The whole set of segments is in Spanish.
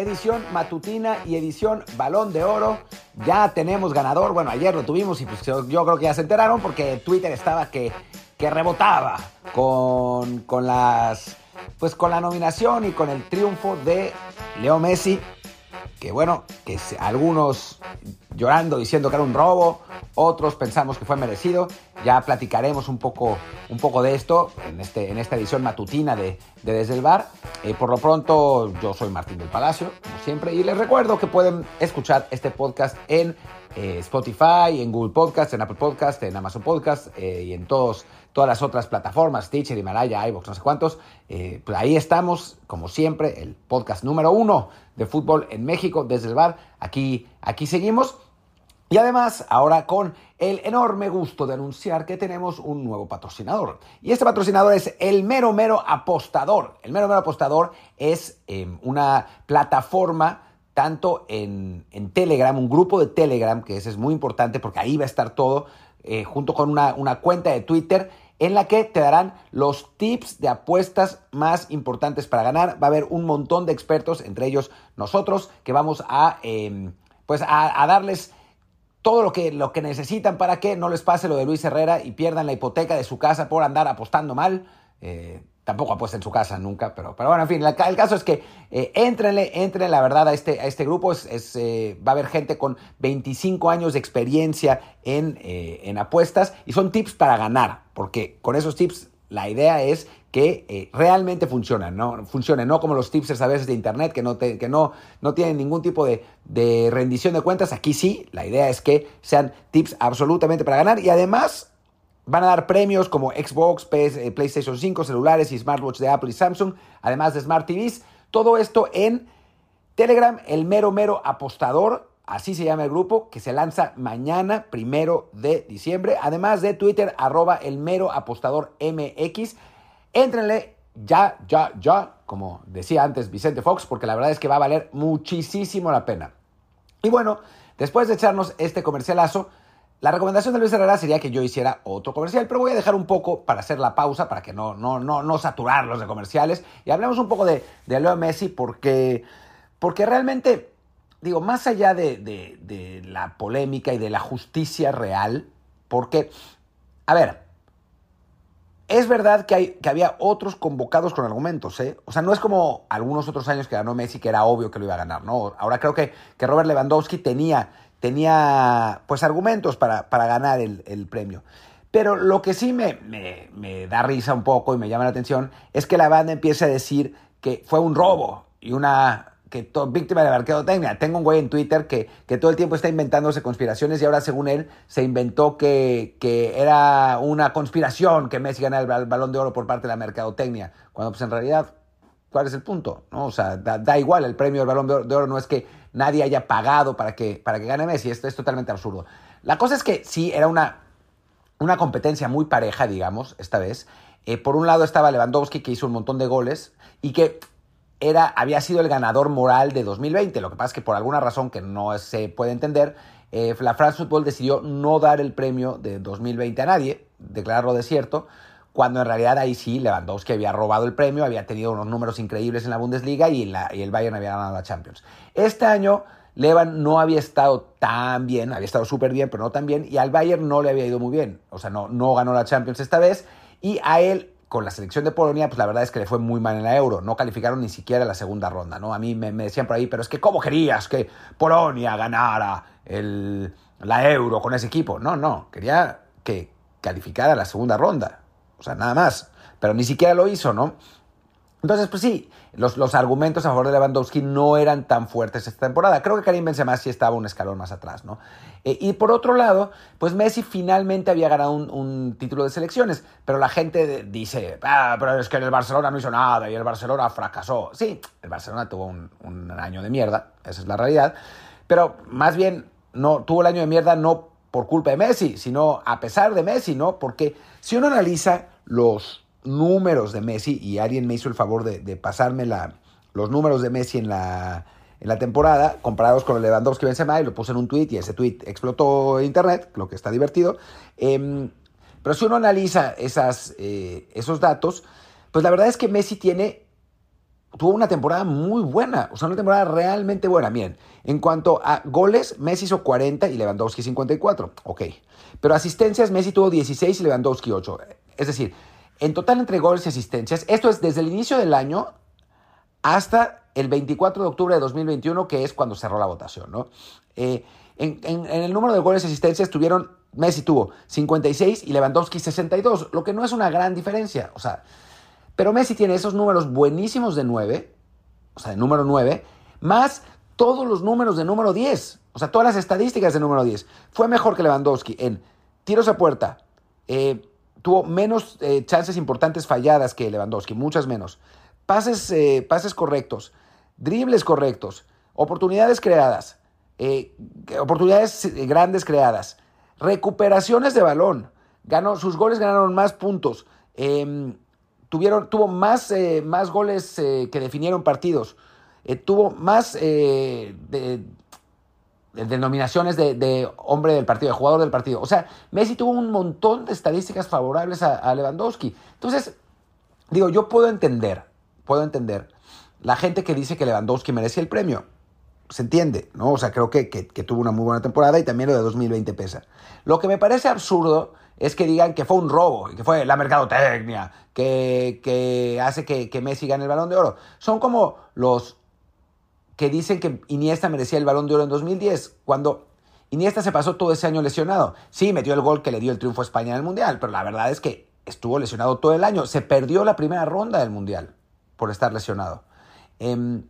Edición matutina y edición balón de oro. Ya tenemos ganador. Bueno, ayer lo tuvimos y pues yo, yo creo que ya se enteraron porque Twitter estaba que, que rebotaba con, con las. Pues con la nominación y con el triunfo de Leo Messi. Que bueno, que algunos llorando diciendo que era un robo, otros pensamos que fue merecido. Ya platicaremos un poco, un poco de esto en, este, en esta edición matutina de, de Desde el Bar. Eh, por lo pronto, yo soy Martín del Palacio, como siempre, y les recuerdo que pueden escuchar este podcast en eh, Spotify, en Google Podcast, en Apple Podcast, en Amazon Podcast eh, y en todos, todas las otras plataformas, Teacher, Himalaya, iVoox, no sé cuántos. pues ahí estamos, como siempre, el podcast número uno de fútbol en México, Desde el Bar. Aquí, aquí seguimos. Y además, ahora con el enorme gusto de anunciar que tenemos un nuevo patrocinador. Y este patrocinador es el Mero Mero Apostador. El Mero Mero Apostador es em, una plataforma tanto en, Telegram, un grupo de Telegram, que ese es muy importante porque ahí va a estar todo, eh, junto con una, una cuenta de Twitter en la que te darán los tips de apuestas más importantes para ganar. Va a haber un montón de expertos, entre ellos nosotros, que vamos a, em, pues a darles todo lo que, lo que necesitan para que no les pase lo de Luis Herrera y pierdan la hipoteca de su casa por andar apostando mal. Eh, tampoco apuesta en su casa nunca, pero, pero bueno, en fin, el, caso es que eh, entrenle, entren la verdad a este, a este grupo. Es, eh, va a haber gente con 25 años de experiencia en, eh, en apuestas y son tips para ganar, porque con esos tips la idea es que eh, realmente funcionan, ¿no? Funcionen, no como los tipsters a veces de internet que no, que no, no tienen ningún tipo de, rendición de cuentas. Aquí sí, la idea es que sean tips absolutamente para ganar y además van a dar premios como Xbox, eh, PlayStation 5, celulares y smartwatch de Apple y Samsung, además de Smart TVs. Todo esto en Telegram, el mero mero apostador. Así se llama el grupo, que se lanza mañana, primero de diciembre. Además de Twitter, arroba el mero apostador MX. Éntrenle ya, ya, ya, como decía antes Vicente Fox, porque la verdad es que va a valer muchísimo la pena. Y bueno, después de echarnos este comercialazo, la recomendación de Luis Herrera sería que yo hiciera otro comercial, pero voy a dejar un poco para hacer la pausa, para que no, no, no, no saturarlos de comerciales. Y hablemos un poco de, de Leo Messi, porque, porque realmente, digo, más allá de, de, la polémica y de la justicia real, porque, a ver, es verdad que, hay, que había otros convocados con argumentos, ¿eh? O sea, no es como algunos otros años que ganó Messi, que era obvio que lo iba a ganar, ¿no? Ahora creo que, que Robert Lewandowski tenía, tenía pues argumentos para, para ganar el, el, premio. Pero lo que sí me, me, da risa un poco y me llama la atención es que la banda empieza a decir que fue un robo y una que víctima de mercadotecnia. Tengo un güey en Twitter que, que, todo el tiempo está inventándose conspiraciones y ahora, según él, se inventó que, que era una conspiración que Messi gana el, balón de oro por parte de la mercadotecnia. Cuando, pues en realidad, ¿cuál es el punto? ¿No? O sea, da, igual, el premio del balón de oro, no es que nadie haya pagado para que, para que gane Messi. Esto es totalmente absurdo. La cosa es que sí, era una, una competencia muy pareja, digamos, esta vez. Eh, por un lado estaba Lewandowski, que hizo un montón de goles y que era, había sido el ganador moral de 2020. Lo que pasa es que por alguna razón que no se puede entender, eh, la France Football decidió no dar el premio de 2020 a nadie, declararlo desierto, cuando en realidad ahí sí Lewandowski había robado el premio, había tenido unos números increíbles en la Bundesliga y, el Bayern había ganado la Champions. Este año Levan no había estado tan bien, había estado súper bien, pero no tan bien, y al Bayern no le había ido muy bien. O sea, no, no ganó la Champions esta vez, y a él con la selección de Polonia, pues la verdad es que le fue muy mal en la Euro. No calificaron ni siquiera la segunda ronda, ¿no? A mí me, decían por ahí, pero es que ¿cómo querías que Polonia ganara el, la Euro con ese equipo? No, no, quería que calificara la segunda ronda. O sea, nada más. Pero ni siquiera lo hizo, ¿no? Entonces, pues sí, los, los, argumentos a favor de Lewandowski no eran tan fuertes esta temporada. Creo que Karim Benzema sí estaba un escalón más atrás, ¿no? Eh, y por otro lado, pues Messi finalmente había ganado un, título de selecciones, pero la gente dice, ah, pero es que en el Barcelona no hizo nada y el Barcelona fracasó. Sí, el Barcelona tuvo un, un año de mierda, esa es la realidad, pero más bien no tuvo el año de mierda no por culpa de Messi, sino a pesar de Messi, ¿no? Porque si uno analiza los números de Messi, y alguien me hizo el favor de, pasarme los números de Messi en la, temporada, comparados con el Lewandowski Benzema, y lo puse en un tweet y ese tweet explotó internet, lo que está divertido. Em, pero si uno analiza eh, esos datos, pues la verdad es que Messi tiene tuvo una temporada muy buena, o sea, una temporada realmente buena. Miren, en cuanto a goles, Messi hizo 40 y Lewandowski 54, ok. Pero asistencias, Messi tuvo 16 y Lewandowski 8. Es decir, en total entre goles y asistencias, esto es desde el inicio del año hasta el 24 de octubre de 2021, que es cuando cerró la votación, ¿no? Eh, en, en, el número de goles y asistencias tuvieron, Messi tuvo 56 y Lewandowski 62, lo que no es una gran diferencia, o sea, pero Messi tiene esos números buenísimos de 9, o sea, de número 9, más todos los números de número 10, o sea, todas las estadísticas de número 10. Fue mejor que Lewandowski en tiros a puerta, eh, tuvo menos eh, chances importantes falladas que Lewandowski, muchas menos. Pases, eh, pases correctos, dribles correctos, oportunidades creadas, oportunidades grandes creadas, recuperaciones de balón. Ganó, sus goles ganaron más puntos. Em, tuvieron, tuvo más, más goles que definieron partidos, eh, tuvo más de, denominaciones de, hombre del partido, de jugador del partido. O sea, Messi tuvo un montón de estadísticas favorables a, Lewandowski. Entonces, digo, yo puedo entender, puedo entender la gente que dice que Lewandowski merecía el premio. Se entiende, ¿no? O sea, creo que, que, que tuvo una muy buena temporada y también lo de 2020 pesa. Lo que me parece absurdo es que digan que fue un robo que fue la mercadotecnia que, que hace que, Messi gane el balón de oro. Son como los que dicen que Iniesta merecía el balón de oro en 2010, cuando Iniesta se pasó todo ese año lesionado. Sí, metió el gol que le dio el triunfo a España en el Mundial, pero la verdad es que estuvo lesionado todo el año. Se perdió la primera ronda del Mundial por estar lesionado. Eh,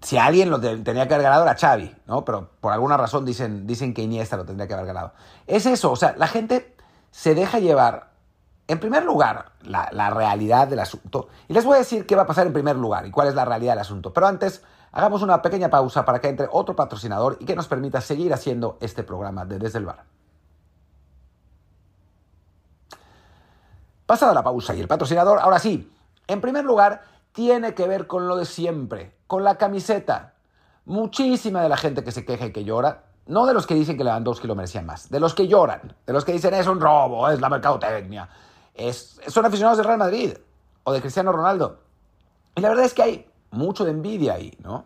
si alguien lo tenía que haber ganado era Xavi, ¿no? Pero por alguna razón dicen, dicen que Iniesta lo tendría que haber ganado. Es eso, o sea, la gente se deja llevar, en primer lugar, la, realidad del asunto. Y les voy a decir qué va a pasar en primer lugar y cuál es la realidad del asunto. Pero antes, hagamos una pequeña pausa para que entre otro patrocinador y que nos permita seguir haciendo este programa de Desde el Bar. Pasada la pausa y el patrocinador, ahora sí, en primer lugar, tiene que ver con lo de siempre, con la camiseta. Muchísima de la gente que se queja y que llora no de los que dicen que Lewandowski lo merecía más, de los que lloran, de los que dicen es un robo, es la mercadotecnia, es, son aficionados del Real Madrid o de Cristiano Ronaldo. Y la verdad es que hay mucho de envidia ahí, ¿no?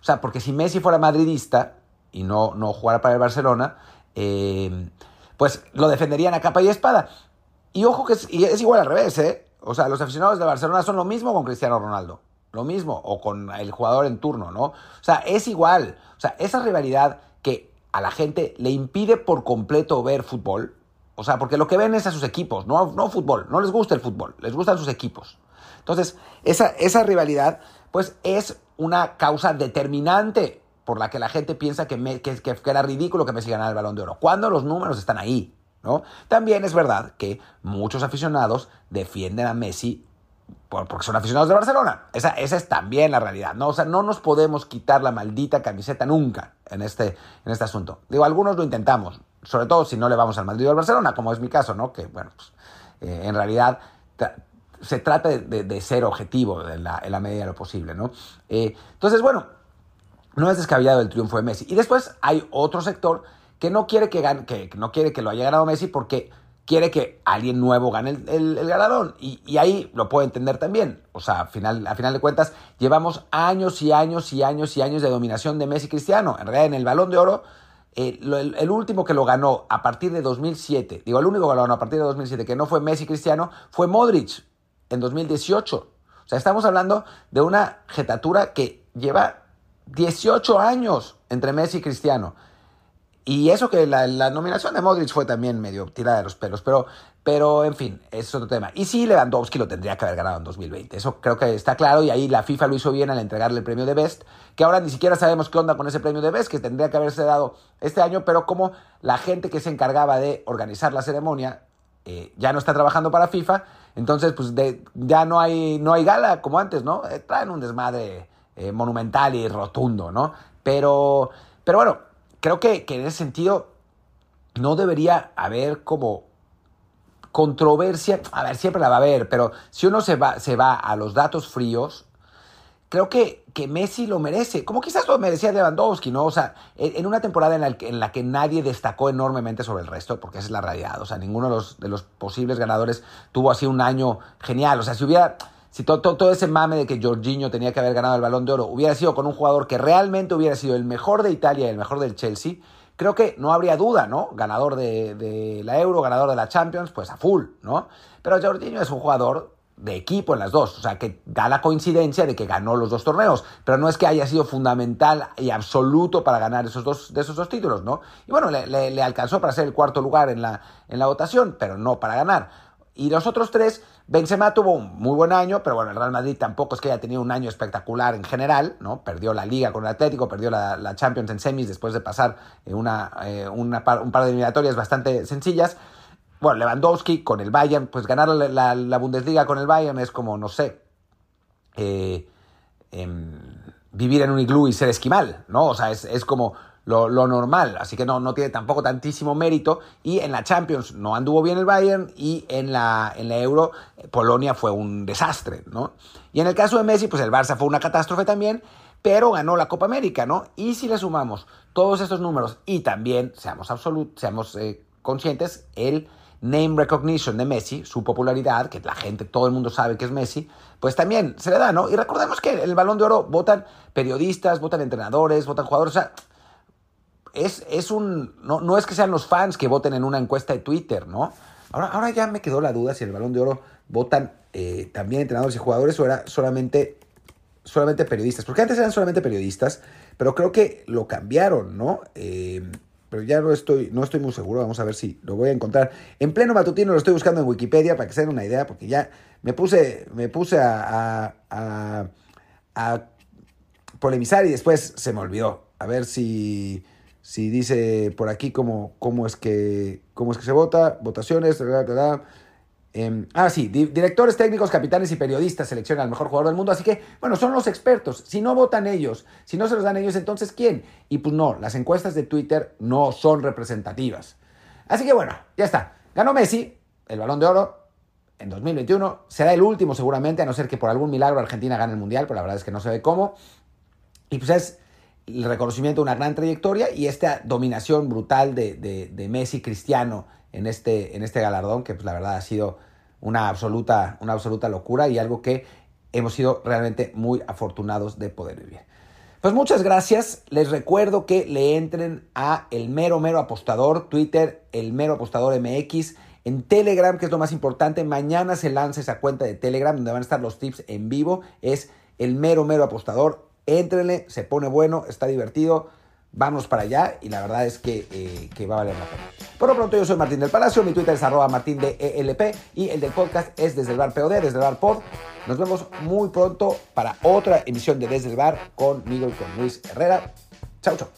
O sea, porque si Messi fuera madridista y no, no jugara para el Barcelona, eh, pues lo defenderían a capa y espada. Y ojo que es, es igual al revés, ¿eh? O sea, los aficionados de Barcelona son lo mismo con Cristiano Ronaldo. Lo mismo, o con el jugador en turno, ¿no? O sea, es igual. O sea, esa rivalidad que a la gente le impide por completo ver fútbol. O sea, porque lo que ven es a sus equipos, no, no fútbol. No les gusta el fútbol, les gustan sus equipos. Entonces, esa, esa rivalidad, pues es una causa determinante por la que la gente piensa que, que, era ridículo que Messi ganara el balón de oro, cuando los números están ahí. ¿no? También es verdad que muchos aficionados defienden a Messi porque son aficionados de Barcelona. Esa, esa es también la realidad, ¿no? O sea, no nos podemos quitar la maldita camiseta nunca en este, en este asunto. Digo, algunos lo intentamos, sobre todo si no le vamos al Madrid o al Barcelona, como es mi caso, ¿no? Que, bueno, pues, eh, en realidad se trata de, ser objetivo en la, en la, medida de lo posible, ¿no? Eh, entonces, bueno, no es descabellado el triunfo de Messi. Y después hay otro sector que no quiere que, gane, que no quiere que lo haya ganado Messi porque quiere que alguien nuevo gane el, el, galardón. Y, ahí lo puedo entender también. O sea, a final, a final de cuentas, llevamos años y años y años y años de dominación de Messi Cristiano. En realidad, en el balón de oro, eh, el, último que lo ganó a partir de 2007, digo, el único que a partir de 2007, que no fue Messi Cristiano, fue Modric en 2018. O sea, estamos hablando de una jetatura que lleva 18 años entre Messi y Cristiano. Y eso que la, nominación de Modric fue también medio tirada de los pelos, pero, pero en fin, es otro tema. Y sí, Lewandowski lo tendría que haber ganado en 2020, eso creo que está claro y ahí la FIFA lo hizo bien al entregarle el premio de Best, que ahora ni siquiera sabemos qué onda con ese premio de Best, que tendría que haberse dado este año, pero como la gente que se encargaba de organizar la ceremonia eh, ya no está trabajando para FIFA, entonces pues de, ya no hay, no hay gala como antes, ¿no? Eh, traen un desmadre eh, monumental y rotundo, ¿no? Pero, pero bueno creo que, en ese sentido no debería haber como controversia, a ver, siempre la va a haber, pero si uno se va, se va a los datos fríos, creo que, que Messi lo merece, como quizás lo merecía Lewandowski, ¿no? O sea, en una temporada en la, en la que nadie destacó enormemente sobre el resto, porque esa es la realidad, o sea, ninguno de los, de los posibles ganadores tuvo así un año genial, o sea, si hubiera, si todo, todo, ese mame de que Jorginho tenía que haber ganado el balón de oro hubiera sido con un jugador que realmente hubiera sido el mejor de Italia y el mejor del Chelsea, creo que no habría duda, ¿no? Ganador de, de la Euro, ganador de la Champions, pues a full, ¿no? Pero Jorginho es un jugador de equipo en las dos, o sea, que da la coincidencia de que ganó los dos torneos, pero no es que haya sido fundamental y absoluto para ganar esos dos, de esos dos títulos, ¿no? Y bueno, le, alcanzó para ser el cuarto lugar en la, en la votación, pero no para ganar. Y los otros tres, Benzema tuvo un muy buen año, pero bueno, el Real Madrid tampoco es que haya tenido un año espectacular en general, ¿no? Perdió la Liga con el Atlético, perdió la, Champions en semis después de pasar eh, una, eh, un par de eliminatorias bastante sencillas. Bueno, Lewandowski con el Bayern, pues ganar la, Bundesliga con el Bayern es como, no sé, eh, eh, vivir en un iglú y ser esquimal, ¿no? O sea, es, es como lo, lo, normal, así que no, no tiene tampoco tantísimo mérito. Y en la Champions no anduvo bien el Bayern y en la, en la Euro Polonia fue un desastre, ¿no? Y en el caso de Messi, pues el Barça fue una catástrofe también, pero ganó la Copa América, ¿no? Y si le sumamos todos estos números y también, seamos, absolut, seamos eh, conscientes, el name recognition de Messi, su popularidad, que la gente, todo el mundo sabe que es Messi, pues también se le da, ¿no? Y recordemos que el Balón de Oro votan periodistas, votan entrenadores, votan jugadores, o sea, es, es un. No, no, es que sean los fans que voten en una encuesta de Twitter, ¿no? Ahora, ahora ya me quedó la duda si el balón de oro votan eh, también entrenadores y jugadores o era solamente, solamente periodistas. Porque antes eran solamente periodistas, pero creo que lo cambiaron, ¿no? Eh, pero ya no estoy, no estoy muy seguro. Vamos a ver si lo voy a encontrar. En pleno matutino lo estoy buscando en Wikipedia para que se den una idea, porque ya me puse, me puse a, a, a, polemizar y después se me olvidó. A ver si si dice por aquí cómo, cómo, es, que, cómo es que se vota, votaciones, da, da. Eh, ah, sí, di directores técnicos, capitanes y periodistas seleccionan al mejor jugador del mundo. Así que, bueno, son los expertos. Si no votan ellos, si no se los dan ellos, entonces ¿quién? Y pues no, las encuestas de Twitter no son representativas. Así que bueno, ya está. Ganó Messi, el balón de oro, en 2021. Será el último seguramente, a no ser que por algún milagro Argentina gane el Mundial, pero la verdad es que no se ve cómo. Y pues es el reconocimiento de una gran trayectoria y esta dominación brutal de Messi Cristiano en este, en este galardón, que pues la verdad ha sido una absoluta, una absoluta locura y algo que hemos sido realmente muy afortunados de poder vivir. Pues muchas gracias. Les recuerdo que le entren a El Mero Mero Apostador, Twitter, El Mero Apostador MX, en Telegram, que es lo más importante. Mañana se lanza esa cuenta de Telegram donde van a estar los tips en vivo. Es El Mero Mero Apostador Éntrenle, se pone bueno, está divertido. Vamos para allá y la verdad es que, eh, que, va a valer la pena. Por lo pronto, yo soy Martín del Palacio, mi Twitter es arroba ELP y el del podcast es desde el bar POD, desde el bar pod. Nos vemos muy pronto para otra emisión de Desde el bar conmigo y con Luis Herrera. Chau, chau.